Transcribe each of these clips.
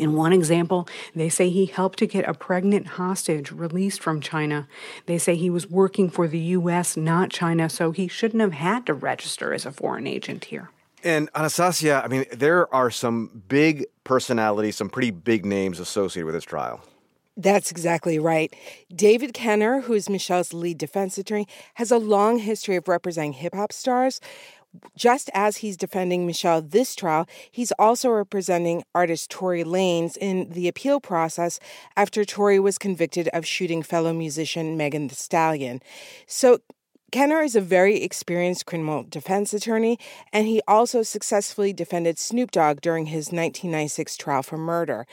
In one example, they say he helped to get a pregnant hostage released from China. They say he was working for the U.S., not China, so he shouldn't have had to register as a foreign agent here. And Anastasia, I mean, there are some big personalities, some pretty big names associated with this trial. That's exactly right. David Kenner, who is Michel's lead defense attorney, has a long history of representing hip hop stars. Just as he's defending Michel this trial, he's also representing artist Tory Lanez in the appeal process after Tory was convicted of shooting fellow musician Megan Thee Stallion. So Kenner is a very experienced criminal defense attorney, and he also successfully defended Snoop Dogg during his 1996 trial for murder.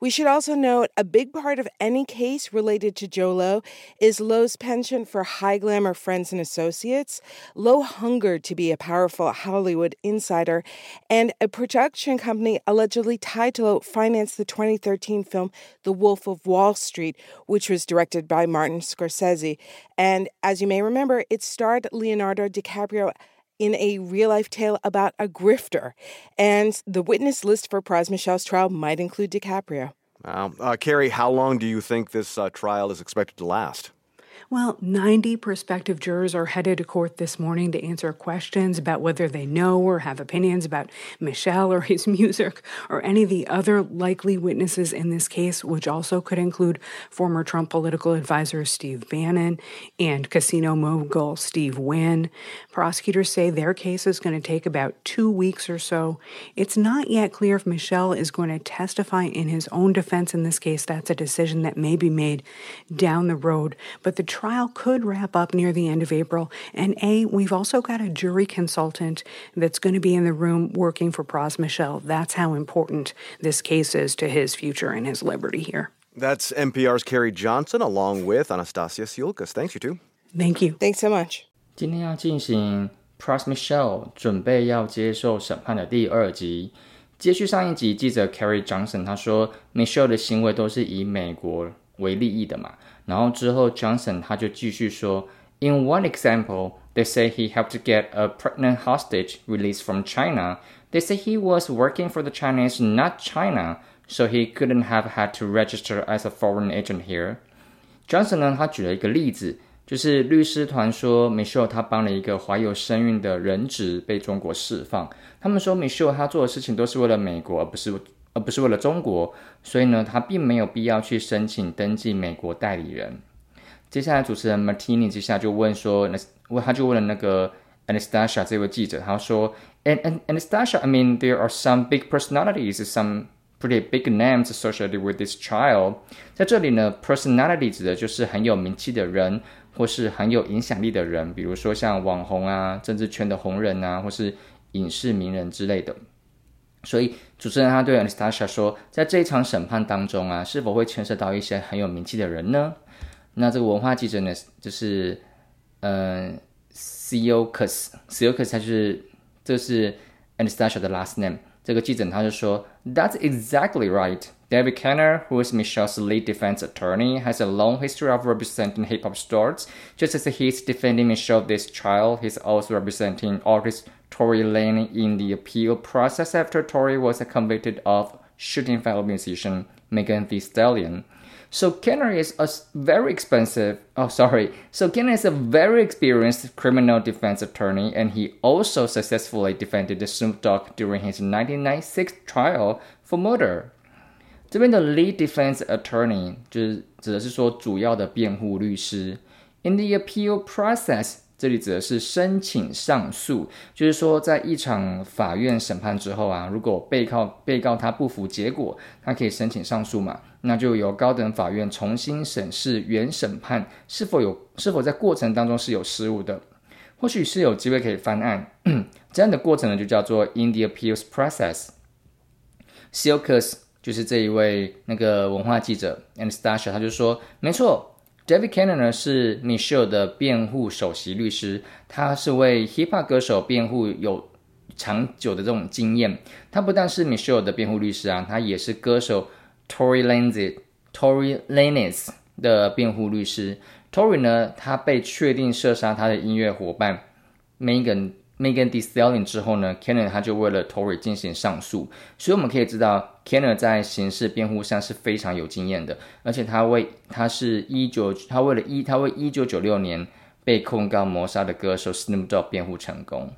We should also note a big part of any case related to Jho Low is Low's penchant for high glamour friends and associates. Low hungered to be a powerful Hollywood insider, and a production company allegedly tied to Low financed the 2013 film The Wolf of Wall Street, which was directed by Martin Scorsese. And as you may remember, it's starred Leonardo DiCaprio in a real life tale about a grifter. And the witness list for Pras Michel's trial might include DiCaprio. Wow. Uh, Carrie, how long do you think this uh, trial is expected to last? Well, 90 prospective jurors are headed to court this morning to answer questions about whether they know or have opinions about Michel or his music or any of the other likely witnesses in this case, which also could include former Trump political advisor Steve Bannon and casino mogul Steve Wynn. Prosecutors say their case is going to take about two weeks or so. It's not yet clear if Michel is going to testify in his own defense in this case. That's a decision that may be made down the road. But the trial could wrap up near the end of April. And A, we've also got a jury consultant that's going to be in the room working for Pras Michel. That's how important this case is to his future and his liberty here. That's NPR's Carrie Johnson along with Anastasia Tsioulcas. Thanks, you two. Thank you. Thanks so much. 今天要进行 Pras Michel 准备要接受审判的第二集。接续上一集，记者 Carrie Johnson 他说，Michel 的行为都是以美国为利益的嘛，然后之后 Johnson 他就继续说，In one example, they say he helped get a pregnant hostage released from China. They say he was working for the Chinese, not China, so he couldn't have had to register as a foreign agent here. Johnson 呢，他举了一个例子，就是律师团说，Michel 她帮了一个怀有身孕的人质被中国释放。他们说，Michel 她做的事情都是为了美国，而不是而不是为了中国，所以呢，他并没有必要去申请登记美国代理人。接下来，主持人 Martini 接下就问说，那问他就问了那个 Anastasia 这位记者，他说，And Anastasia，I mean there are some big personalities, some pretty big names associated with this trial。在这里呢，personality 指的就是很有名气的人，或是很有影响力的人，比如说像网红啊、政治圈的红人啊，或是影视名人之类的。所以主持人他对 Anastasia 说，在这一场审判当中啊，是否会牵涉到一些很有名气的人呢？那这个文化记者呢，就是嗯、呃、，Siocus，Siocus 他就是这是 Anastasia 的 last name。这个记者他就说，That's exactly right. David Kenner, who is Michel's lead defense attorney, has a long history of representing hip hop stars. Just as he's defending Michel this trial, he's also representing artists Tory Lane in the appeal process after Tory was convicted of shooting fellow musician Megan Thee Stallion. So Kenner is a very expensive. Oh, sorry. So Kenner is a very experienced criminal defense attorney, and he also successfully defended Snoop Dogg during his 1996 trial for murder. 这边的 lead defense attorney 就是指的是说主要的辩护律师。In the appeal process, 这里指的是申请上诉，就是说，在一场法院审判之后啊，如果被告被告他不服结果，他可以申请上诉嘛，那就由高等法院重新审视原审判是否有是否在过程当中是有失误的，或许是有机会可以翻案，这样的过程呢就叫做 in the appeals process。Silkus 就是这一位那个文化记者 Anastasia，他就说，没错。David Cannon 呢是 Michelle 的辩护首席律师，他是为 hip hop 歌手辩护有长久的这种经验。他不但是 Michelle 的辩护律师啊，他也是歌手 Tory Lanez Tory Lanez 的辩护律师。Tory 呢，他被确定射杀他的音乐伙伴 Megan Megan Thee Stallion 之后呢，Kenner 他就为了 Tory 进行上诉，所以我们可以知道 Kenner 在刑事辩护上是非常有经验的，而且他为他是一九他为了一他为一九九六年被控告谋杀的歌手 Snoop Dogg 辩护成功。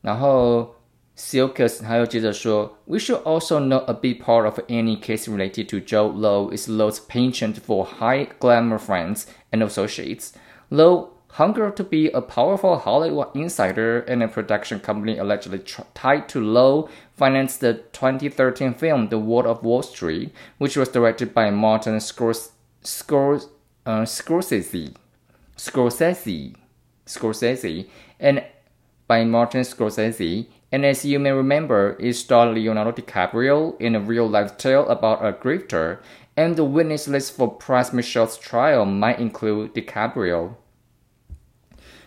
然后 Silkus 他又接着说，We should also know a big part of any case related to Joe Low is Low's penchant for high glamour friends and associates. Low Hunger to be a powerful Hollywood insider and a production company allegedly tied to Low financed the 2013 film The World of Wall Street, which was directed by Martin uh, Scorsese. Scorsese. Scorsese. And by Martin Scorsese. And as you may remember, it starred Leonardo DiCaprio in a real life tale about a grifter. And the witness list for Price Michel's trial might include DiCaprio.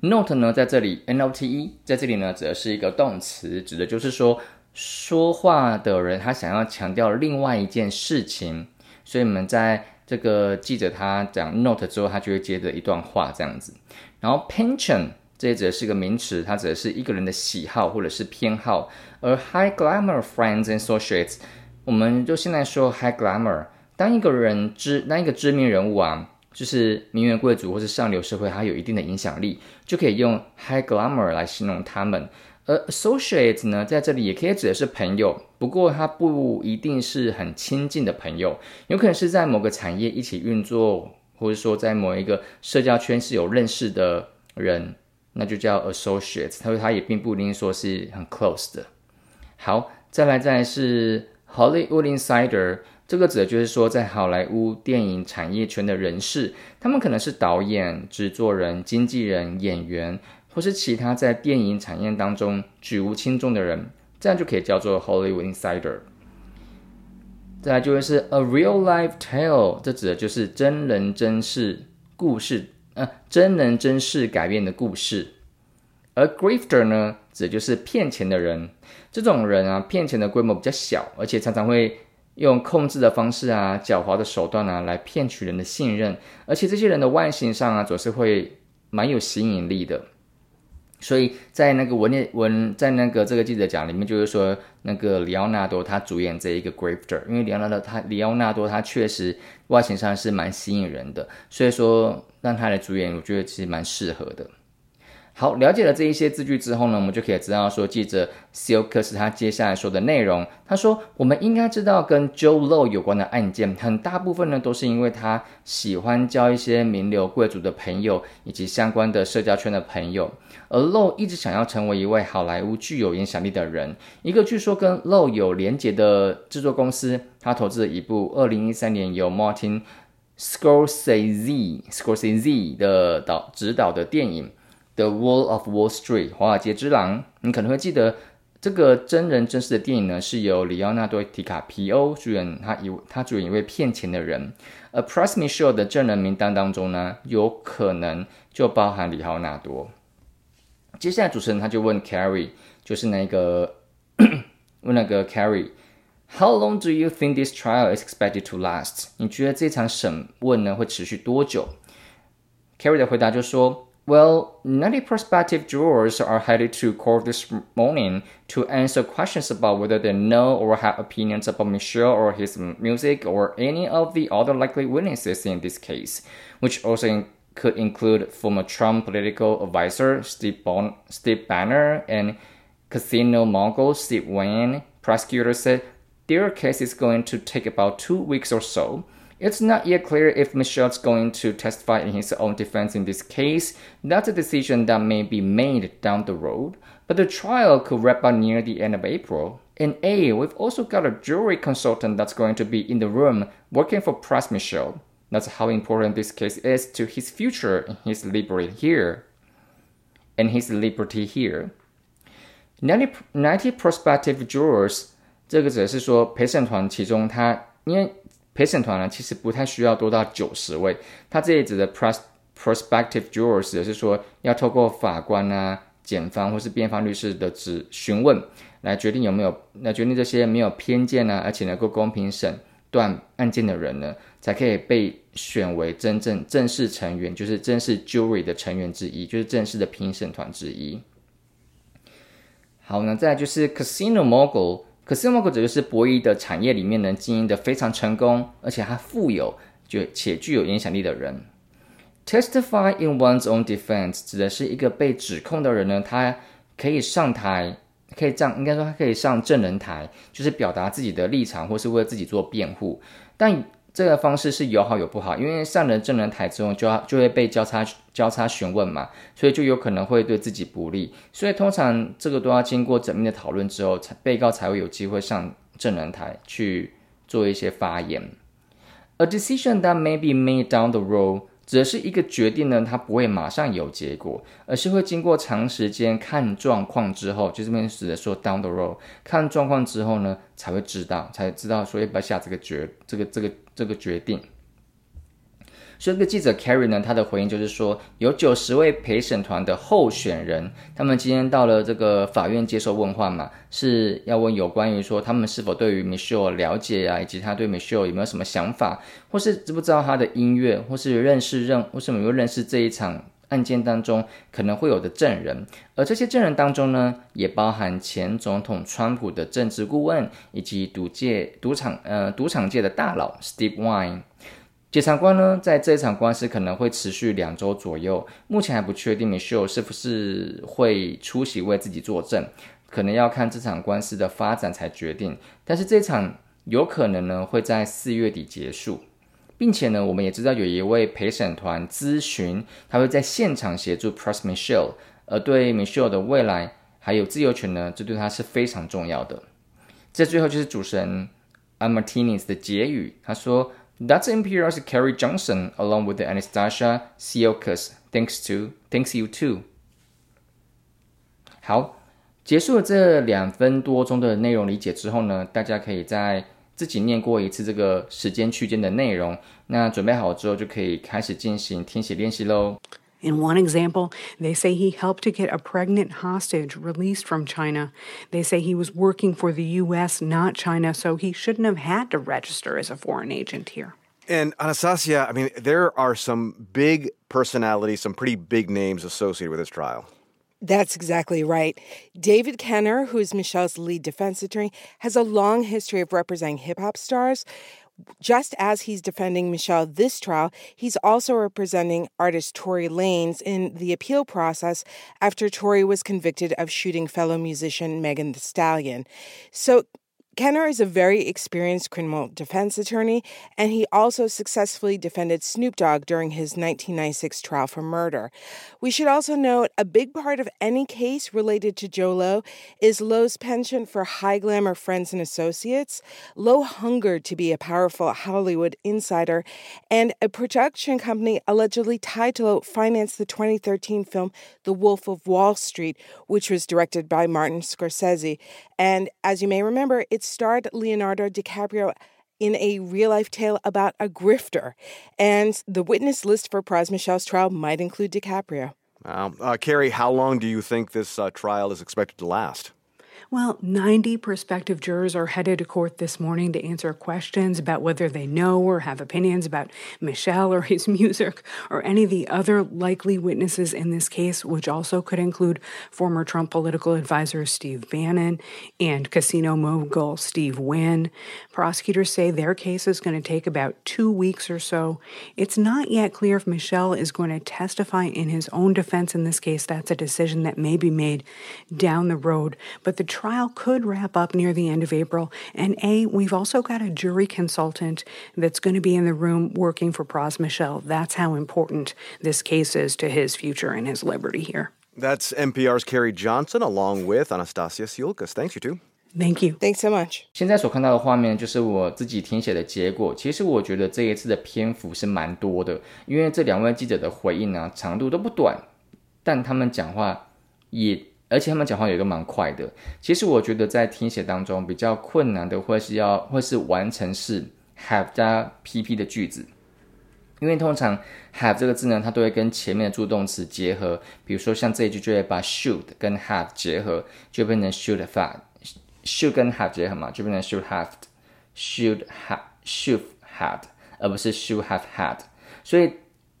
Note 呢，在这里 N-O-T-E 在这里呢，指的是一个动词，指的就是说说话的人他想要强调另外一件事情，所以我们在这个记者他讲 note 之后，他就会接着一段话这样子。然后 pension 这指的是个名词，它指的是一个人的喜好或者是偏好。而 high glamour friends and associates，我们就现在说 high glamour，当一个人知当一个知名人物啊。就是名媛贵族或是上流社会，它有一定的影响力，就可以用 high glamour 来形容他们。而 associate 呢，在这里也可以指的是朋友，不过它不一定是很亲近的朋友，有可能是在某个产业一起运作，或者说在某一个社交圈是有认识的人，那就叫 associate。他说他也并不一定说是很 close 的。好，再来再来是 Hollywood insider。这个指的就是说，在好莱坞电影产业圈的人士，他们可能是导演、制作人、经纪人、演员，或是其他在电影产业当中举无轻重的人，这样就可以叫做 Hollywood insider。再来就会是 a real life tale，这指的就是真人真事故事，呃，真人真事改编的故事。而 grifter 呢，指就是骗钱的人，这种人啊，骗钱的规模比较小，而且常常会。用控制的方式啊，狡猾的手段啊，来骗取人的信任，而且这些人的外形上啊，总是会蛮有吸引力的。所以在那个文列文，在那个这个记者讲里面，就是说那个里奥纳多他主演这一个 grifter，因为里奥纳多他里奥纳多他确实外形上是蛮吸引人的，所以说让他来主演，我觉得其实蛮适合的。好，了解了这一些字句之后呢，我们就可以知道说，记者 Silkus 他接下来说的内容。他说，我们应该知道跟 Joe Low 有关的案件，很大部分呢都是因为他喜欢交一些名流贵族的朋友，以及相关的社交圈的朋友。而 Low 一直想要成为一位好莱坞具有影响力的人。一个据说跟 Low 有连结的制作公司，他投资了一部2013年由 Martin Scorsese Scorsese 的导指导的电影。The Wall of Wall Street，华尔街之狼，你可能会记得这个真人真事的电影呢，是由里奥纳多·提卡皮欧主演，他一他主演一位骗钱的人。而 Price Michelle 的证人名单当中呢，有可能就包含里奥纳多。接下来主持人他就问 Carrie，就是那个问那个 Carrie，How long do you think this trial is expected to last？你觉得这场审问呢会持续多久？Carrie 的回答就说。Well, 90 prospective jurors are headed to court this morning to answer questions about whether they know or have opinions about Michel or his music or any of the other likely witnesses in this case, which also in could include former Trump political advisor Steve, bon Steve Banner and casino mogul Steve Wynn. Prosecutors said their case is going to take about two weeks or so. It's not yet clear if Michel's going to testify in his own defense in this case. That's a decision that may be made down the road, but the trial could wrap up near the end of April. In A, we've also got a jury consultant that's going to be in the room working for Press Michel. That's how important this case is to his future and his liberty here. And his liberty here. 90, 90 prospective jurors 这个只是说陪审团其中他因为陪审团呢，其实不太需要多到九十位。他这里指的 pros prospective jurors 也是说，要透过法官啊、检方或是辩方律师的指询问，来决定有没有，来决定这些没有偏见啊，而且能够公平审断案件的人呢，才可以被选为真正正式成员，就是正式 jury 的成员之一，就是正式的评审团之一。好，那再来就是 casino mogul。Casino mogul 指就是博弈的产业里面能经营的非常成功，而且还富有就且具有影响力的人。Testify in one's own defense 指的是一个被指控的人呢，他可以上台，可以这样，应该说他可以上证人台，就是表达自己的立场，或是为自己做辩护。但这个方式是有好有不好，因为上了证人台之后，就要就会被交叉交叉询问嘛，所以就有可能会对自己不利。所以通常这个都要经过缜密的讨论之后，才被告才会有机会上证人台去做一些发言。A decision that may be made down the road 指的是一个决定呢，它不会马上有结果，而是会经过长时间看状况之后，就这边指的说 down the road，看状况之后呢，才会知道，才知道说要不要下这个决，这个这个这个决定。所以这个记者 Carry 呢，他的回应就是说，有九十位陪审团的候选人，他们今天到了这个法院接受问话嘛，是要问有关于说他们是否对于 Michelle 了解啊，以及他对 Michelle 有没有什么想法，或是知不知道他的音乐，或是认识认，或是有没有认识这一场案件当中可能会有的证人，而这些证人当中呢，也包含前总统川普的政治顾问，以及赌界赌场呃赌场界的大佬 Steve Wynn。检察官呢，在这场官司可能会持续两周左右，目前还不确定 Michelle 是不是会出席为自己作证，可能要看这场官司的发展才决定。但是这场有可能呢会在四月底结束，并且呢，我们也知道有一位陪审团咨询，他会在现场协助 Press Michelle，而对 Michelle 的未来还有自由权呢，这对他是非常重要的。这最后就是主持人 a Martinez 的结语，他说。That's NPR's Carrie Johnson, along with Anastasia Siokas. Thanks to, thanks you too. 好，结束了这两分多钟的内容理解之后呢，大家可以在自己念过一次这个时间区间的内容。那准备好之后，就可以开始进行听写练习喽。In one example, they say he helped to get a pregnant hostage released from China. They say he was working for the U.S., not China, so he shouldn't have had to register as a foreign agent here. And Anastasia, I mean, there are some big personalities, some pretty big names associated with this trial. That's exactly right. David Kenner, who is Michel's lead defense attorney, has a long history of representing hip hop stars just as he's defending Michel this trial, he's also representing artist Tory Lanez in the appeal process after Tory was convicted of shooting fellow musician Megan Thee Stallion. So Kenner is a very experienced criminal defense attorney, and he also successfully defended Snoop Dogg during his 1996 trial for murder. We should also note a big part of any case related to Jho Low is Low's penchant for high glamour friends and associates. Low hungered to be a powerful Hollywood insider, and a production company allegedly tied to Low financed the 2013 film The Wolf of Wall Street, which was directed by Martin Scorsese. And as you may remember, it's starred Leonardo DiCaprio in a real life tale about a grifter. And the witness list for Pras Michel's trial might include DiCaprio. Wow. Uh, Carrie, how long do you think this uh, trial is expected to last? Well, 90 prospective jurors are headed to court this morning to answer questions about whether they know or have opinions about Michel or his music or any of the other likely witnesses in this case, which also could include former Trump political advisor Steve Bannon and casino mogul Steve Wynn. Prosecutors say their case is going to take about two weeks or so. It's not yet clear if Michel is going to testify in his own defense in this case. That's a decision that may be made down the road. But the trial could wrap up near the end of April. And A, we've also got a jury consultant that's going to be in the room working for Pras Michel. That's how important this case is to his future and his liberty here. That's NPR's Carrie Johnson along with Anastasia Tsioulcas. Thanks, you two. Thank you. Thanks so much. 现在所看到的画面就是我自己填写的结果。其实我觉得这一次的篇幅是蛮多的，因为这两位记者的回应呢、啊、长度都不短，但他们讲话也而且他们讲话有一个蛮快的。其实我觉得在听写当中比较困难的，或是要或是完成式 have 加 pp 的句子，因为通常 have 这个字呢，它都会跟前面的助动词结合。比如说像这一句就会把 should 跟 have 结合，就变成 should have，should 跟 have 结合嘛，就变成 should have，should have should had，而不是 should have had。所以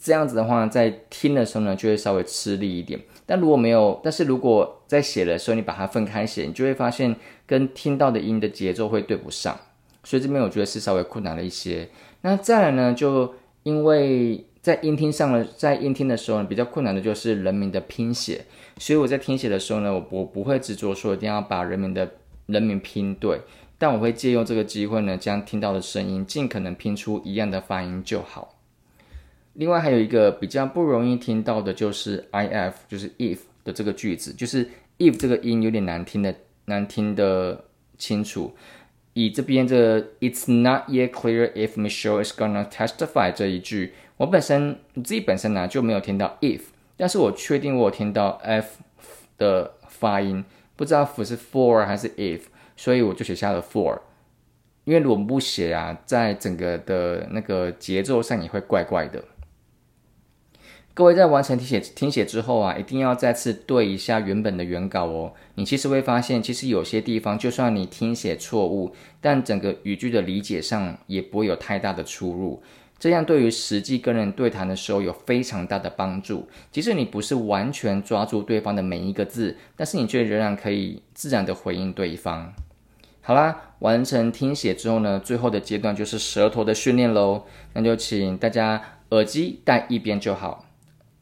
这样子的话，在听的时候呢，就会稍微吃力一点。但如果没有，但是如果在写的时候，你把它分开写，你就会发现跟听到的音的节奏会对不上，所以这边我觉得是稍微困难了一些。那再来呢，就因为在音听上了，在音听的时候呢，比较困难的就是人名的拼写，所以我在听写的时候呢，我我不会执着说一定要把人名的人名拼对，但我会借用这个机会呢，将听到的声音尽可能拼出一样的发音就好。另外还有一个比较不容易听到的就是 if，就是 if 的这个句子，就是 if 这个音有点难听的难听的清楚。以这边这 "It's not yet clear if Michelle is gonna testify" 这一句，我本身自己本身呢就没有听到 if，但是我确定我有听到 f 的发音，不知道 f 是 for 还是 if，所以我就写下了 for。因为如果不写啊，在整个的那个节奏上也会怪怪的。各位在完成听写听写之后啊，一定要再次对一下原本的原稿哦。你其实会发现，其实有些地方就算你听写错误，但整个语句的理解上也不会有太大的出入。这样对于实际跟人对谈的时候有非常大的帮助。即使你不是完全抓住对方的每一个字，但是你却仍然可以自然的回应对方。好啦，完成听写之后呢，最后的阶段就是舌头的训练喽。那就请大家耳机戴一边就好。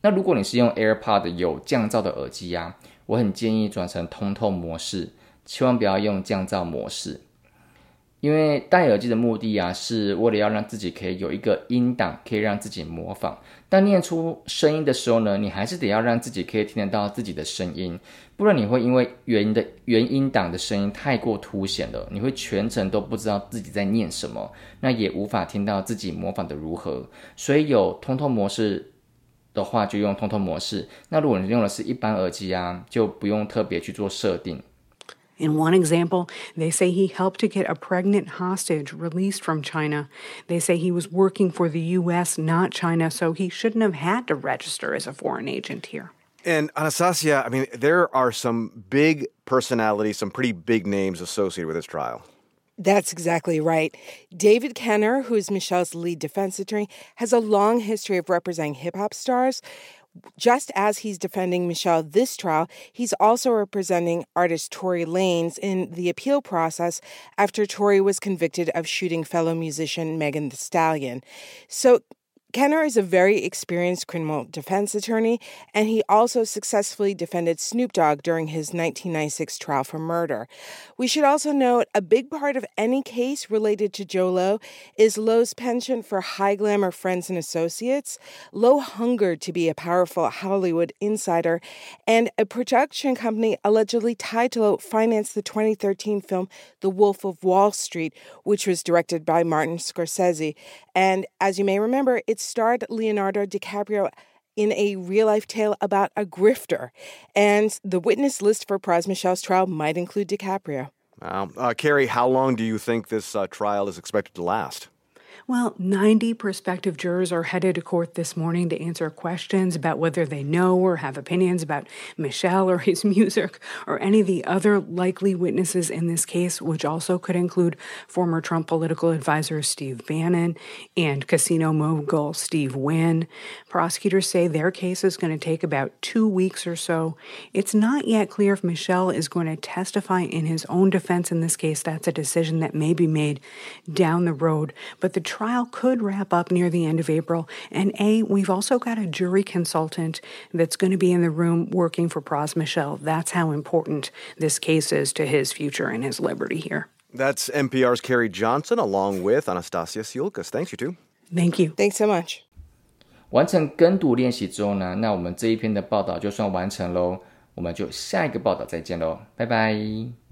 那如果你是用 AirPod 有降噪的耳机呀，我很建议转成通透模式，千万不要用降噪模式。因为戴耳机的目的啊，是为了要让自己可以有一个音档，可以让自己模仿。但念出声音的时候呢，你还是得要让自己可以听得到自己的声音，不然你会因为原的原音档的声音太过凸显了，你会全程都不知道自己在念什么，那也无法听到自己模仿的如何。所以有通透模式。的话就用通透模式。那如果你用的是一般耳机啊，就不用特别去做设定。In one example, they say he helped to get a pregnant hostage released from China. They say he was working for the U.S., not China, so he shouldn't have had to register as a foreign agent here. And Anastasia, I mean, there are some big personalities, some pretty big names associated with this trial. That's exactly right. David Kenner, who's Michel's lead defense attorney, has a long history of representing hip hop stars. Just as he's defending Michel this trial, he's also representing artist Tory Lanez in the appeal process after Tory was convicted of shooting fellow musician Megan Thee Stallion. So Kenner is a very experienced criminal defense attorney, and he also successfully defended Snoop Dogg during his 1996 trial for murder. We should also note a big part of any case related to Jho Low is Low's penchant for high glamour friends and associates. Low hungered to be a powerful Hollywood insider, and a production company allegedly tied to Low financed the 2013 film The Wolf of Wall Street, which was directed by Martin Scorsese. And as you may remember, it starred Leonardo DiCaprio in a real life tale about a grifter. And the witness list for Pras Michel's trial might include DiCaprio. Wow. Uh, Carrie, how long do you think this uh, trial is expected to last? Well, 90 prospective jurors are headed to court this morning to answer questions about whether they know or have opinions about Michel or his music or any of the other likely witnesses in this case, which also could include former Trump political advisor Steve Bannon and casino mogul Steve Wynn. Prosecutors say their case is going to take about two weeks or so. It's not yet clear if Michel is going to testify in his own defense in this case. That's a decision that may be made down the road. But the trial could wrap up near the end of April. And A, we've also got a jury consultant that's going to be in the room working for Pras Michel. That's how important this case is to his future and his liberty here. That's NPR's Carrie Johnson along with Anastasia Tsioulcas. Thanks, you two. Thank you. Thanks so much. 完成跟读练习之后呢，那我们这一篇的报道就算完成喽，我们就下一个报道再见喽，拜拜。